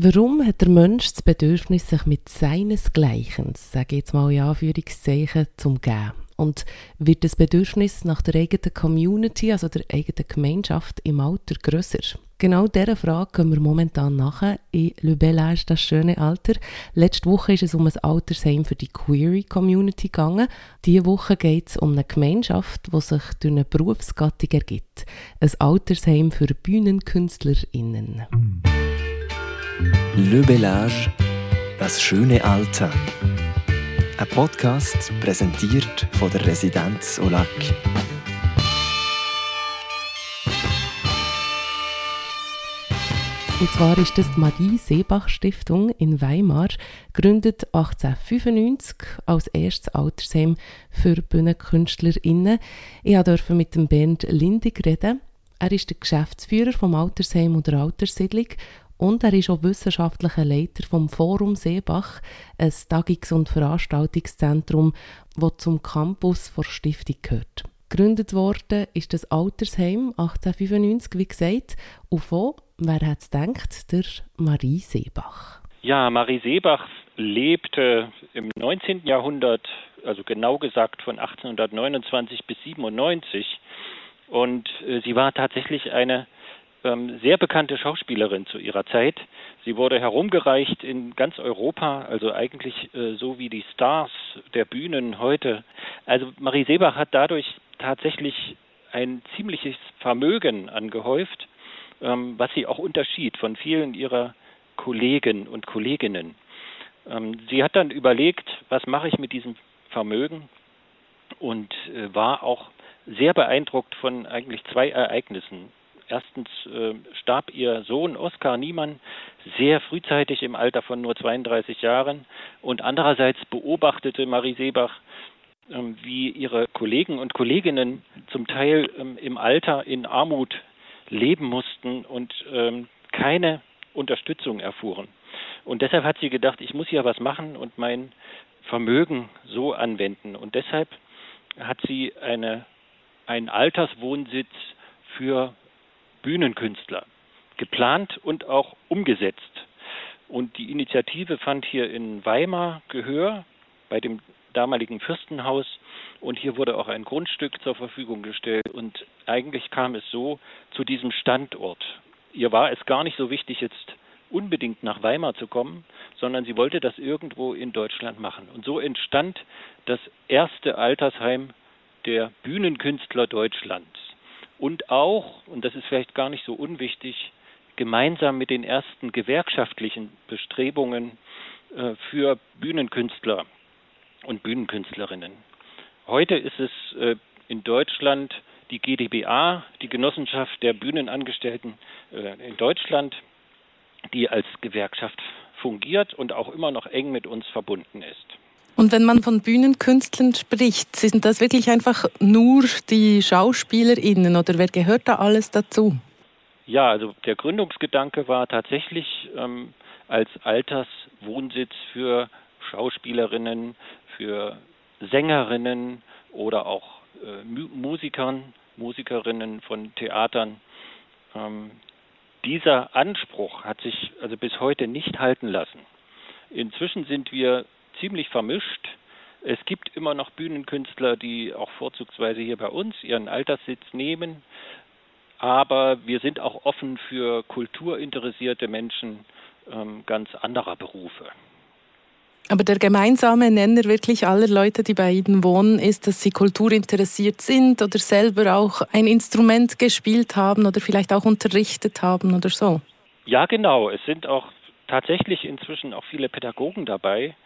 Warum hat der Mensch das Bedürfnis, sich mit seinesgleichen, sage ich jetzt mal in Anführungszeichen, zu umgeben? Und wird das Bedürfnis nach der eigenen Community, also der eigenen Gemeinschaft im Alter grösser? Genau dieser Frage gehen wir momentan nach in Le Bel Âge, das schöne Alter. Letzte Woche ist es um ein Altersheim für die Query Community gegangen. Diese Woche geht es um eine Gemeinschaft, die sich durch eine Berufsgattung ergibt. Ein Altersheim für BühnenkünstlerInnen. Le Bel Âge, das schöne Alter. Ein Podcast präsentiert von der Residenz Olac. Und zwar ist das die Marie-Seebach-Stiftung in Weimar, gegründet 1895 als erstes Altersheim für BühnenkünstlerInnen. Ich durfte mit dem Bernd Lindig reden. Er ist der Geschäftsführer vom Altersheim und der Alterssiedlung und er ist auch wissenschaftlicher Leiter vom Forum Seebach, ein Tagungs- und Veranstaltungszentrum, das zum Campus der Stiftung gehört. Gegründet worden ist das Altersheim 1895, wie gesagt, und wo Wer hat es gedacht? Der Marie Seebach. Ja, Marie Seebach lebte im 19. Jahrhundert, also genau gesagt von 1829 bis 97. Und äh, sie war tatsächlich eine sehr bekannte Schauspielerin zu ihrer Zeit. Sie wurde herumgereicht in ganz Europa, also eigentlich äh, so wie die Stars der Bühnen heute. Also Marie Seebach hat dadurch tatsächlich ein ziemliches Vermögen angehäuft ähm, was sie auch unterschied von vielen ihrer Kollegen und Kolleginnen. Ähm, sie hat dann überlegt, was mache ich mit diesem Vermögen und äh, war auch sehr beeindruckt von eigentlich zwei Ereignissen. Erstens äh, starb ihr Sohn Oskar Niemann sehr frühzeitig im Alter von nur 32 Jahren und andererseits beobachtete Marie Seebach, ähm, wie ihre Kollegen und Kolleginnen zum Teil ähm, im Alter in Armut leben mussten und ähm, keine Unterstützung erfuhren. Und deshalb hat sie gedacht, ich muss hier was machen und mein Vermögen so anwenden. Und deshalb hat sie eine, einen Alterswohnsitz für Bühnenkünstler geplant und auch umgesetzt. Und die Initiative fand hier in Weimar Gehör bei dem damaligen Fürstenhaus und hier wurde auch ein Grundstück zur Verfügung gestellt und eigentlich kam es so zu diesem Standort. Ihr war es gar nicht so wichtig, jetzt unbedingt nach Weimar zu kommen, sondern sie wollte das irgendwo in Deutschland machen. Und so entstand das erste Altersheim der Bühnenkünstler Deutschlands. Und auch, und das ist vielleicht gar nicht so unwichtig, gemeinsam mit den ersten gewerkschaftlichen Bestrebungen äh, für Bühnenkünstler und Bühnenkünstlerinnen. Heute ist es äh, in Deutschland die GdBA, die Genossenschaft der Bühnenangestellten äh, in Deutschland, die als Gewerkschaft fungiert und auch immer noch eng mit uns verbunden ist. Und wenn man von Bühnenkünstlern spricht, sind das wirklich einfach nur die SchauspielerInnen oder wer gehört da alles dazu? Ja, also der Gründungsgedanke war tatsächlich ähm, als Alterswohnsitz für Schauspielerinnen, für Sängerinnen oder auch äh, Musikern, Musikerinnen von Theatern. Ähm, dieser Anspruch hat sich also bis heute nicht halten lassen. Inzwischen sind wir ziemlich vermischt. Es gibt immer noch Bühnenkünstler, die auch vorzugsweise hier bei uns ihren Alterssitz nehmen. Aber wir sind auch offen für kulturinteressierte Menschen ähm, ganz anderer Berufe. Aber der gemeinsame Nenner wirklich aller Leute, die bei Ihnen wohnen, ist, dass sie kulturinteressiert sind oder selber auch ein Instrument gespielt haben oder vielleicht auch unterrichtet haben oder so. Ja, genau. Es sind auch tatsächlich inzwischen auch viele Pädagogen dabei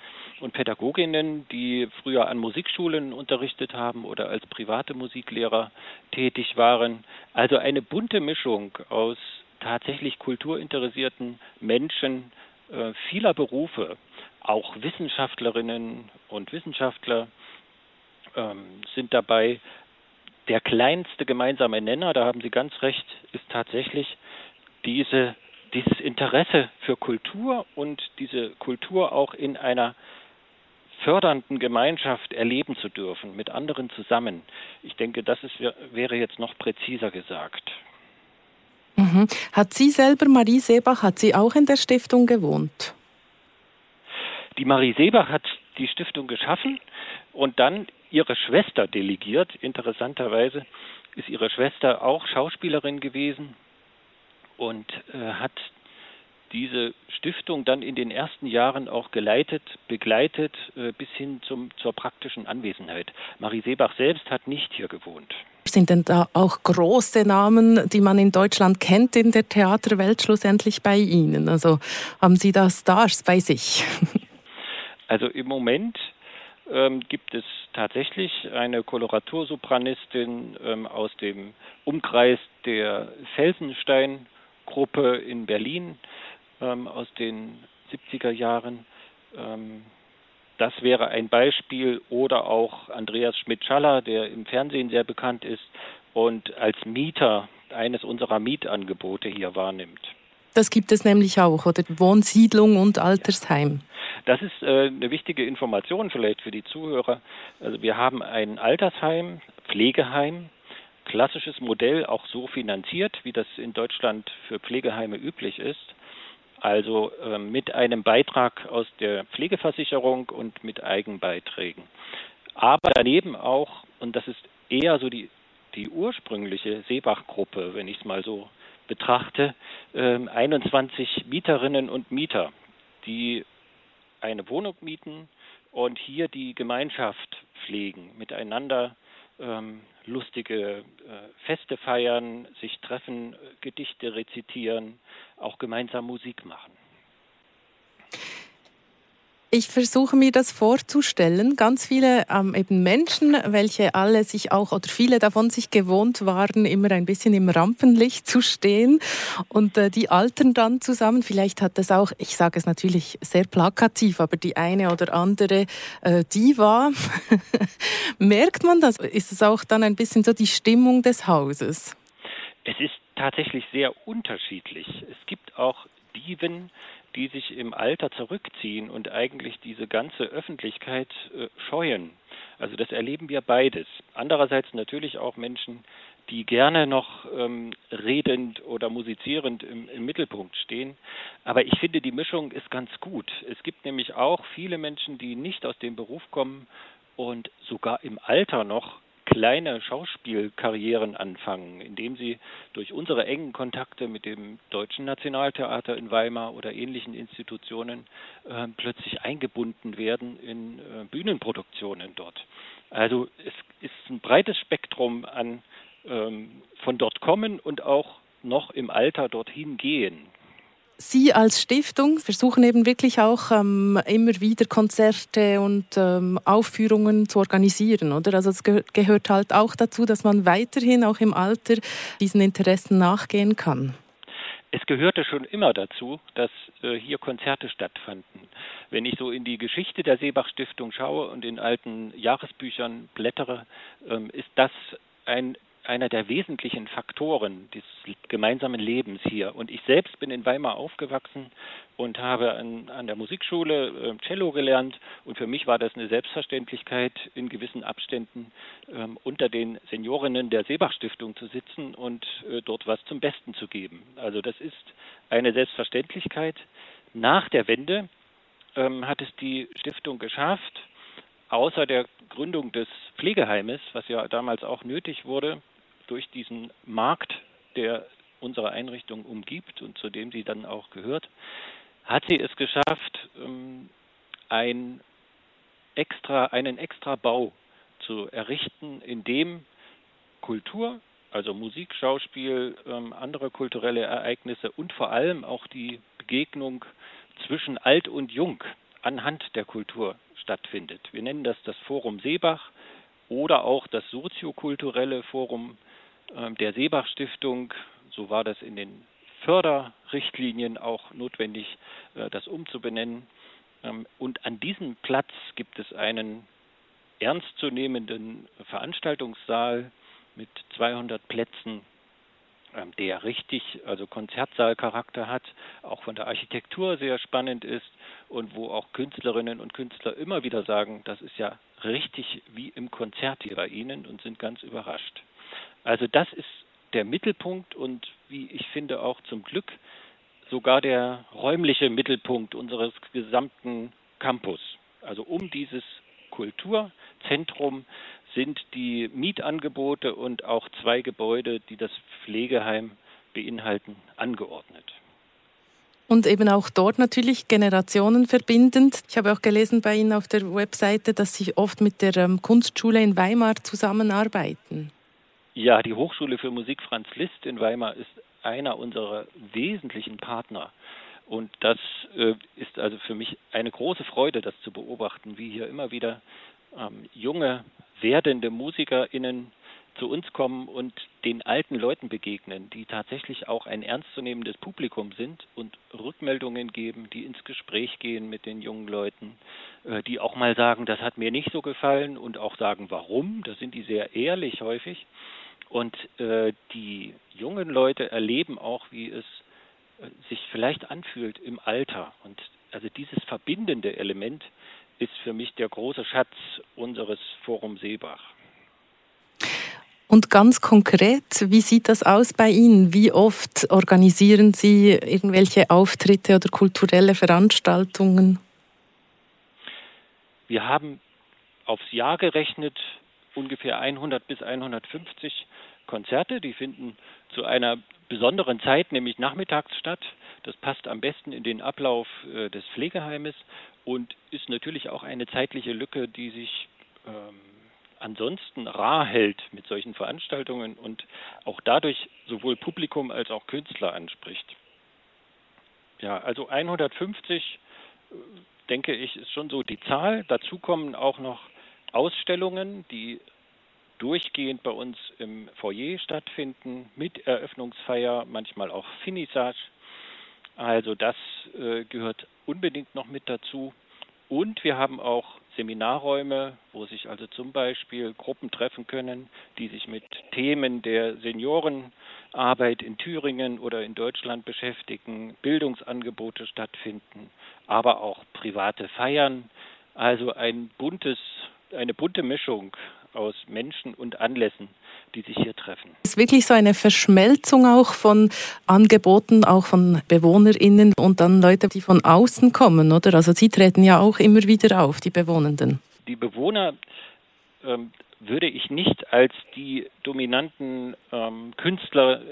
und Pädagoginnen, die früher an Musikschulen unterrichtet haben oder als private Musiklehrer tätig waren. Also eine bunte Mischung aus tatsächlich kulturinteressierten Menschen äh, vieler Berufe auch Wissenschaftlerinnen und Wissenschaftler ähm, sind dabei. Der kleinste gemeinsame Nenner, da haben Sie ganz recht, ist tatsächlich diese, dieses Interesse für Kultur und diese Kultur auch in einer fördernden Gemeinschaft erleben zu dürfen, mit anderen zusammen. Ich denke, das ist, wäre jetzt noch präziser gesagt. Mhm. Hat sie selber, Marie Seebach, hat sie auch in der Stiftung gewohnt? Die Marie Seebach hat die Stiftung geschaffen und dann ihre Schwester delegiert. Interessanterweise ist ihre Schwester auch Schauspielerin gewesen und äh, hat diese Stiftung dann in den ersten Jahren auch geleitet, begleitet äh, bis hin zum, zur praktischen Anwesenheit. Marie Seebach selbst hat nicht hier gewohnt. Sind denn da auch große Namen, die man in Deutschland kennt in der Theaterwelt schlussendlich bei Ihnen? Also haben Sie da Stars bei sich? Also im Moment ähm, gibt es tatsächlich eine Koloratursopranistin ähm, aus dem Umkreis der Felsenstein-Gruppe in Berlin ähm, aus den 70er Jahren. Ähm, das wäre ein Beispiel. Oder auch Andreas Schmidt-Schaller, der im Fernsehen sehr bekannt ist und als Mieter eines unserer Mietangebote hier wahrnimmt. Das gibt es nämlich auch, oder Wohnsiedlung und Altersheim. Das ist äh, eine wichtige Information vielleicht für die Zuhörer. Also wir haben ein Altersheim, Pflegeheim, klassisches Modell, auch so finanziert, wie das in Deutschland für Pflegeheime üblich ist. Also äh, mit einem Beitrag aus der Pflegeversicherung und mit Eigenbeiträgen. Aber daneben auch, und das ist eher so die, die ursprüngliche Seebach-Gruppe, wenn ich es mal so betrachte, äh, 21 Mieterinnen und Mieter, die eine Wohnung mieten und hier die Gemeinschaft pflegen, miteinander ähm, lustige äh, Feste feiern, sich treffen, Gedichte rezitieren, auch gemeinsam Musik machen. Ich versuche mir das vorzustellen. Ganz viele ähm, eben Menschen, welche alle sich auch oder viele davon sich gewohnt waren, immer ein bisschen im Rampenlicht zu stehen und äh, die altern dann zusammen. Vielleicht hat das auch, ich sage es natürlich sehr plakativ, aber die eine oder andere äh, Diva. Merkt man das? Ist es auch dann ein bisschen so die Stimmung des Hauses? Es ist tatsächlich sehr unterschiedlich. Es gibt auch Diven, die sich im Alter zurückziehen und eigentlich diese ganze Öffentlichkeit äh, scheuen. Also das erleben wir beides. Andererseits natürlich auch Menschen, die gerne noch ähm, redend oder musizierend im, im Mittelpunkt stehen. Aber ich finde, die Mischung ist ganz gut. Es gibt nämlich auch viele Menschen, die nicht aus dem Beruf kommen und sogar im Alter noch kleine Schauspielkarrieren anfangen, indem sie durch unsere engen Kontakte mit dem Deutschen Nationaltheater in Weimar oder ähnlichen Institutionen äh, plötzlich eingebunden werden in äh, Bühnenproduktionen dort. Also es ist ein breites Spektrum an ähm, von dort kommen und auch noch im Alter dorthin gehen. Sie als Stiftung versuchen eben wirklich auch ähm, immer wieder Konzerte und ähm, Aufführungen zu organisieren, oder? Also es ge gehört halt auch dazu, dass man weiterhin auch im Alter diesen Interessen nachgehen kann. Es gehörte schon immer dazu, dass äh, hier Konzerte stattfanden. Wenn ich so in die Geschichte der Seebach Stiftung schaue und in alten Jahresbüchern blättere, ähm, ist das ein einer der wesentlichen Faktoren des gemeinsamen Lebens hier. Und ich selbst bin in Weimar aufgewachsen und habe an, an der Musikschule äh, Cello gelernt. Und für mich war das eine Selbstverständlichkeit, in gewissen Abständen ähm, unter den Seniorinnen der Seebach Stiftung zu sitzen und äh, dort was zum Besten zu geben. Also das ist eine Selbstverständlichkeit. Nach der Wende ähm, hat es die Stiftung geschafft, außer der Gründung des Pflegeheimes, was ja damals auch nötig wurde, durch diesen Markt, der unsere Einrichtung umgibt und zu dem sie dann auch gehört, hat sie es geschafft, ähm, ein extra, einen extra Bau zu errichten, in dem Kultur, also Musik, Schauspiel, ähm, andere kulturelle Ereignisse und vor allem auch die Begegnung zwischen Alt und Jung anhand der Kultur stattfindet. Wir nennen das das Forum Seebach oder auch das soziokulturelle Forum ähm, der Seebach Stiftung. So war das in den Förderrichtlinien auch notwendig, äh, das umzubenennen. Ähm, und an diesem Platz gibt es einen ernstzunehmenden Veranstaltungssaal mit 200 Plätzen, ähm, der richtig, also Konzertsaalcharakter hat, auch von der Architektur sehr spannend ist und wo auch Künstlerinnen und Künstler immer wieder sagen, das ist ja richtig wie im Konzert hier bei Ihnen und sind ganz überrascht. Also das ist der Mittelpunkt und wie ich finde auch zum Glück sogar der räumliche Mittelpunkt unseres gesamten Campus. Also um dieses Kulturzentrum sind die Mietangebote und auch zwei Gebäude, die das Pflegeheim beinhalten, angeordnet. Und eben auch dort natürlich Generationen verbindend. Ich habe auch gelesen bei Ihnen auf der Webseite, dass Sie oft mit der ähm, Kunstschule in Weimar zusammenarbeiten. Ja, die Hochschule für Musik Franz Liszt in Weimar ist einer unserer wesentlichen Partner. Und das äh, ist also für mich eine große Freude, das zu beobachten, wie hier immer wieder ähm, junge, werdende MusikerInnen zu uns kommen und den alten Leuten begegnen, die tatsächlich auch ein ernstzunehmendes Publikum sind und Rückmeldungen geben, die ins Gespräch gehen mit den jungen Leuten, äh, die auch mal sagen, das hat mir nicht so gefallen und auch sagen, warum. Da sind die sehr ehrlich häufig. Und äh, die jungen Leute erleben auch, wie es äh, sich vielleicht anfühlt im Alter. Und also dieses verbindende Element ist für mich der große Schatz unseres Forum Seebach. Und ganz konkret, wie sieht das aus bei Ihnen? Wie oft organisieren Sie irgendwelche Auftritte oder kulturelle Veranstaltungen? Wir haben aufs Jahr gerechnet ungefähr 100 bis 150 Konzerte. Die finden zu einer besonderen Zeit, nämlich nachmittags statt. Das passt am besten in den Ablauf äh, des Pflegeheimes und ist natürlich auch eine zeitliche Lücke, die sich ähm, ansonsten rar hält mit solchen Veranstaltungen und auch dadurch sowohl Publikum als auch Künstler anspricht. Ja, also 150 äh, denke ich ist schon so die Zahl. Dazu kommen auch noch Ausstellungen, die durchgehend bei uns im Foyer stattfinden, mit Eröffnungsfeier, manchmal auch Finissage. Also das äh, gehört unbedingt noch mit dazu. Und wir haben auch Seminarräume, wo sich also zum Beispiel Gruppen treffen können, die sich mit Themen der Seniorenarbeit in Thüringen oder in Deutschland beschäftigen, Bildungsangebote stattfinden, aber auch private Feiern. Also ein buntes, eine bunte Mischung aus Menschen und Anlässen, die sich hier treffen. Es ist wirklich so eine Verschmelzung auch von Angeboten, auch von BewohnerInnen und dann Leute, die von außen kommen, oder? Also Sie treten ja auch immer wieder auf, die Bewohnenden. Die Bewohner ähm, würde ich nicht als die dominanten ähm, Künstler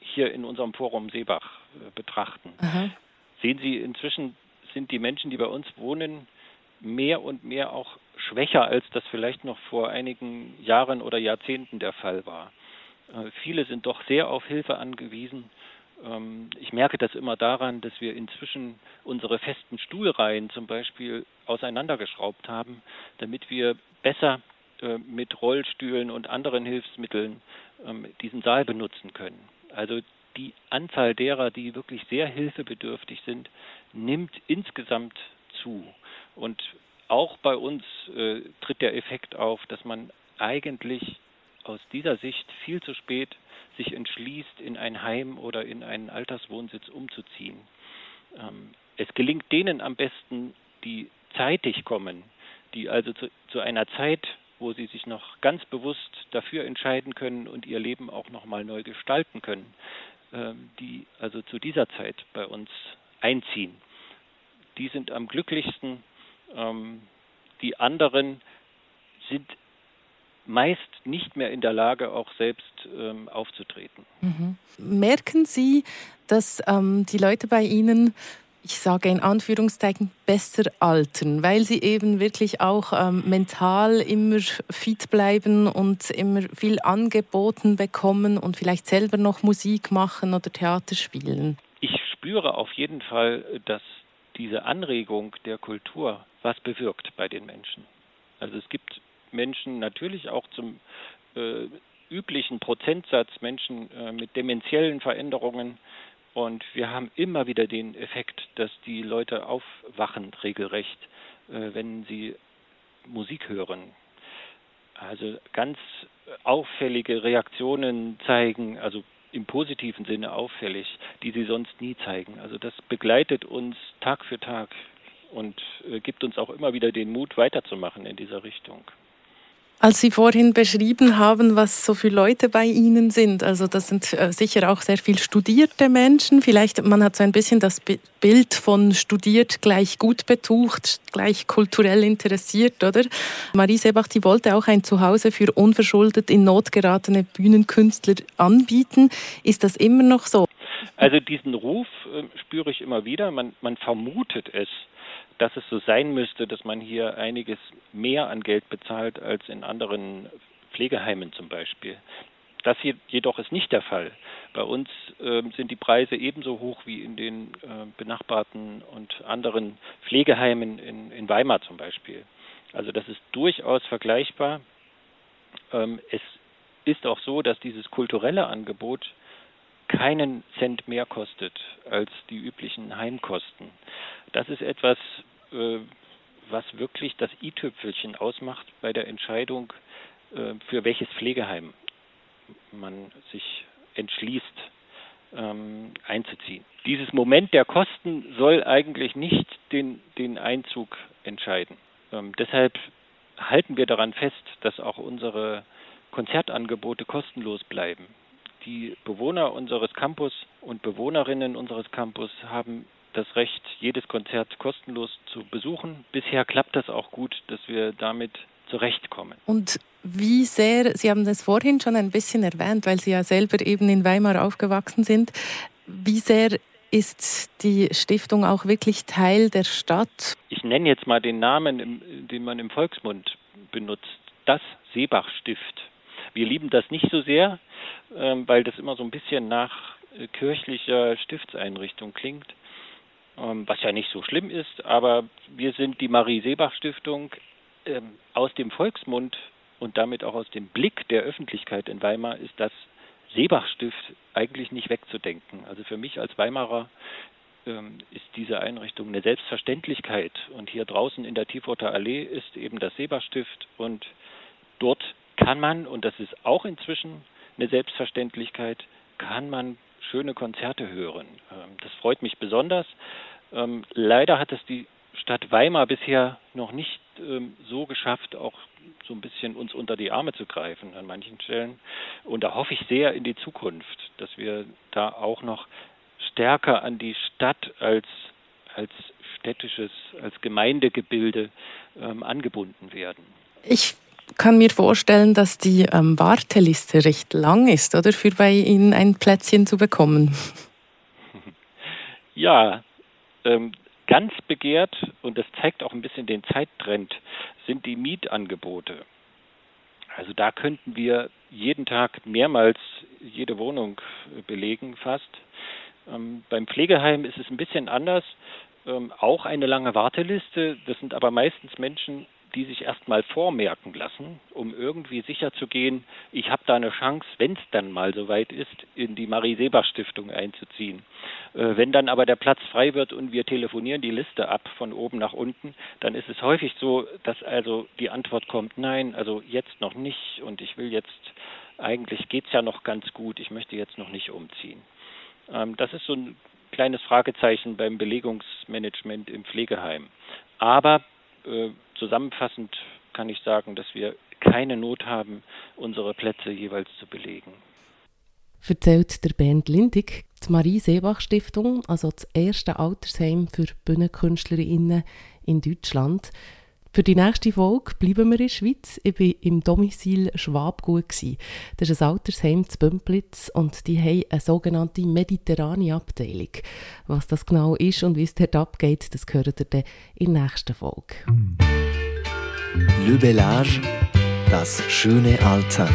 hier in unserem Forum Seebach äh, betrachten. Aha. Sehen Sie, inzwischen sind die Menschen, die bei uns wohnen, mehr und mehr auch schwächer, als das vielleicht noch vor einigen Jahren oder Jahrzehnten der Fall war. Äh, viele sind doch sehr auf Hilfe angewiesen. Ähm, ich merke das immer daran, dass wir inzwischen unsere festen Stuhlreihen zum Beispiel auseinandergeschraubt haben, damit wir besser äh, mit Rollstühlen und anderen Hilfsmitteln ähm, diesen Saal benutzen können. Also die Anzahl derer, die wirklich sehr hilfebedürftig sind, nimmt insgesamt zu. Und auch bei uns äh, tritt der Effekt auf, dass man eigentlich aus dieser Sicht viel zu spät sich entschließt, in ein Heim oder in einen Alterswohnsitz umzuziehen. Ähm, es gelingt denen am besten, die zeitig kommen, die also zu, zu, einer Zeit, wo sie sich noch ganz bewusst dafür entscheiden können und ihr Leben auch noch mal neu gestalten können, ähm, die also zu dieser Zeit bei uns einziehen. Die sind am glücklichsten, ähm, die anderen sind meist nicht mehr in der Lage, auch selbst ähm, aufzutreten. Mhm. Merken Sie, dass ähm, die Leute bei Ihnen, ich sage in Anführungszeichen, besser altern, weil sie eben wirklich auch ähm, mental immer fit bleiben und immer viel angeboten bekommen und vielleicht selber noch Musik machen oder Theater spielen? Ich spüre auf jeden Fall, dass diese Anregung der Kultur was bewirkt bei den Menschen. Also es gibt Menschen natürlich auch zum äh, üblichen Prozentsatz Menschen äh, mit dementiellen Veränderungen und wir haben immer wieder den Effekt, dass die Leute aufwachen regelrecht, äh, wenn sie Musik hören. Also ganz auffällige Reaktionen zeigen, also im positiven Sinne auffällig, die sie sonst nie zeigen. Also das begleitet uns Tag für Tag und äh, gibt uns auch immer wieder den Mut, weiterzumachen in dieser Richtung. Als Sie vorhin beschrieben haben, was so viele Leute bei Ihnen sind, also das sind äh, sicher auch sehr viel studierte Menschen. Vielleicht man hat so ein bisschen das Bild von studiert gleich gut betucht, gleich kulturell interessiert, oder? Marie Sebach, die wollte auch ein Zuhause für unverschuldet in Not geratene Bühnenkünstler anbieten. Ist das immer noch so? Also diesen Ruf äh, spüre ich immer wieder. Man, man vermutet es dass es so sein müsste, dass man hier einiges mehr an Geld bezahlt als in anderen Pflegeheimen zum Beispiel. Das hier jedoch ist nicht der Fall. Bei uns äh, sind die Preise ebenso hoch wie in den äh, benachbarten und anderen Pflegeheimen in, in, Weimar zum Beispiel. Also das ist durchaus vergleichbar. Ähm, es ist auch so, dass dieses kulturelle Angebot keinen Cent mehr kostet als die üblichen Heimkosten. Das ist etwas, äh, was wirklich das i-Tüpfelchen ausmacht bei der Entscheidung, äh, für welches Pflegeheim man sich entschließt ähm, einzuziehen. Dieses Moment der Kosten soll eigentlich nicht den, den Einzug entscheiden. Ähm, deshalb halten wir daran fest, dass auch unsere Konzertangebote kostenlos bleiben. Die Bewohner unseres Campus und Bewohnerinnen unseres Campus haben das Recht, jedes Konzert kostenlos zu besuchen. Bisher klappt das auch gut, dass wir damit zurechtkommen. Und wie sehr, Sie haben das vorhin schon ein bisschen erwähnt, weil Sie ja selber eben in Weimar aufgewachsen sind, wie sehr ist die Stiftung auch wirklich Teil der Stadt? Ich nenne jetzt mal den Namen, den man im Volksmund benutzt, das Seebach-Stift. Wir lieben das nicht so sehr, ähm, weil das immer so ein bisschen nach äh, kirchlicher Stiftseinrichtung klingt. Ähm, was ja nicht so schlimm ist, aber wir sind die Marie-Seebach-Stiftung ähm, aus dem Volksmund und damit auch aus dem Blick der Öffentlichkeit in Weimar ist das Seebach-Stift eigentlich nicht wegzudenken. Also für mich als Weimarer ist diese Einrichtung eine Selbstverständlichkeit. Und hier draußen in der Tiefurter Allee ist eben das Seebach-Stift und dort kann man, und das ist auch inzwischen eine Selbstverständlichkeit, kann man schöne Konzerte hören. Ähm, das freut mich besonders. Ähm, leider hat es die Stadt Weimar bisher noch nicht ähm, so geschafft, auch so ein bisschen uns unter die Arme zu greifen an manchen Stellen. Und da hoffe ich sehr in die Zukunft, dass wir da auch noch stärker an die Stadt als, als städtisches, als Gemeindegebilde ähm, angebunden werden. Ich kann mir vorstellen, dass die ähm, Warteliste recht lang ist, oder für bei Ihnen ein Plätzchen zu bekommen. Ja, ähm, ganz begehrt, und das zeigt auch ein bisschen den Zeittrend, sind die Mietangebote. Also da könnten wir jeden Tag mehrmals jede Wohnung belegen, fast. Ähm, beim Pflegeheim ist es ein bisschen anders. Ähm, auch eine lange Warteliste. Das sind aber meistens Menschen, die sich erstmal vormerken lassen, um irgendwie sicher zu gehen, ich habe da eine Chance, wenn es dann mal soweit ist, in die Marie-Sebach-Stiftung einzuziehen. Äh, wenn dann aber der Platz frei wird und wir telefonieren die Liste ab von oben nach unten, dann ist es häufig so, dass also die Antwort kommt, nein, also jetzt noch nicht und ich will jetzt, eigentlich geht es ja noch ganz gut, ich möchte jetzt noch nicht umziehen. Ähm, das ist so ein kleines Fragezeichen beim Belegungsmanagement im Pflegeheim. Aber äh, zusammenfassend kann ich sagen, dass wir keine Not haben, unsere Plätze jeweils zu belegen. Erzählt der Bernd Lindig, die Marie-Seebach-Stiftung, also das erste Altersheim für Bühnenkünstlerinnen in Deutschland. Für die nächste Folge bleiben wir in der Schweiz. Ich war im Domizil Schwabgut. Das ist ein Altersheim zu Bümplitz und die haben eine sogenannte mediterrane Abteilung. Was das genau ist und wie es dort abgeht, das hört ihr dann in der nächsten Folge. Le Bellage, das schöne Alter.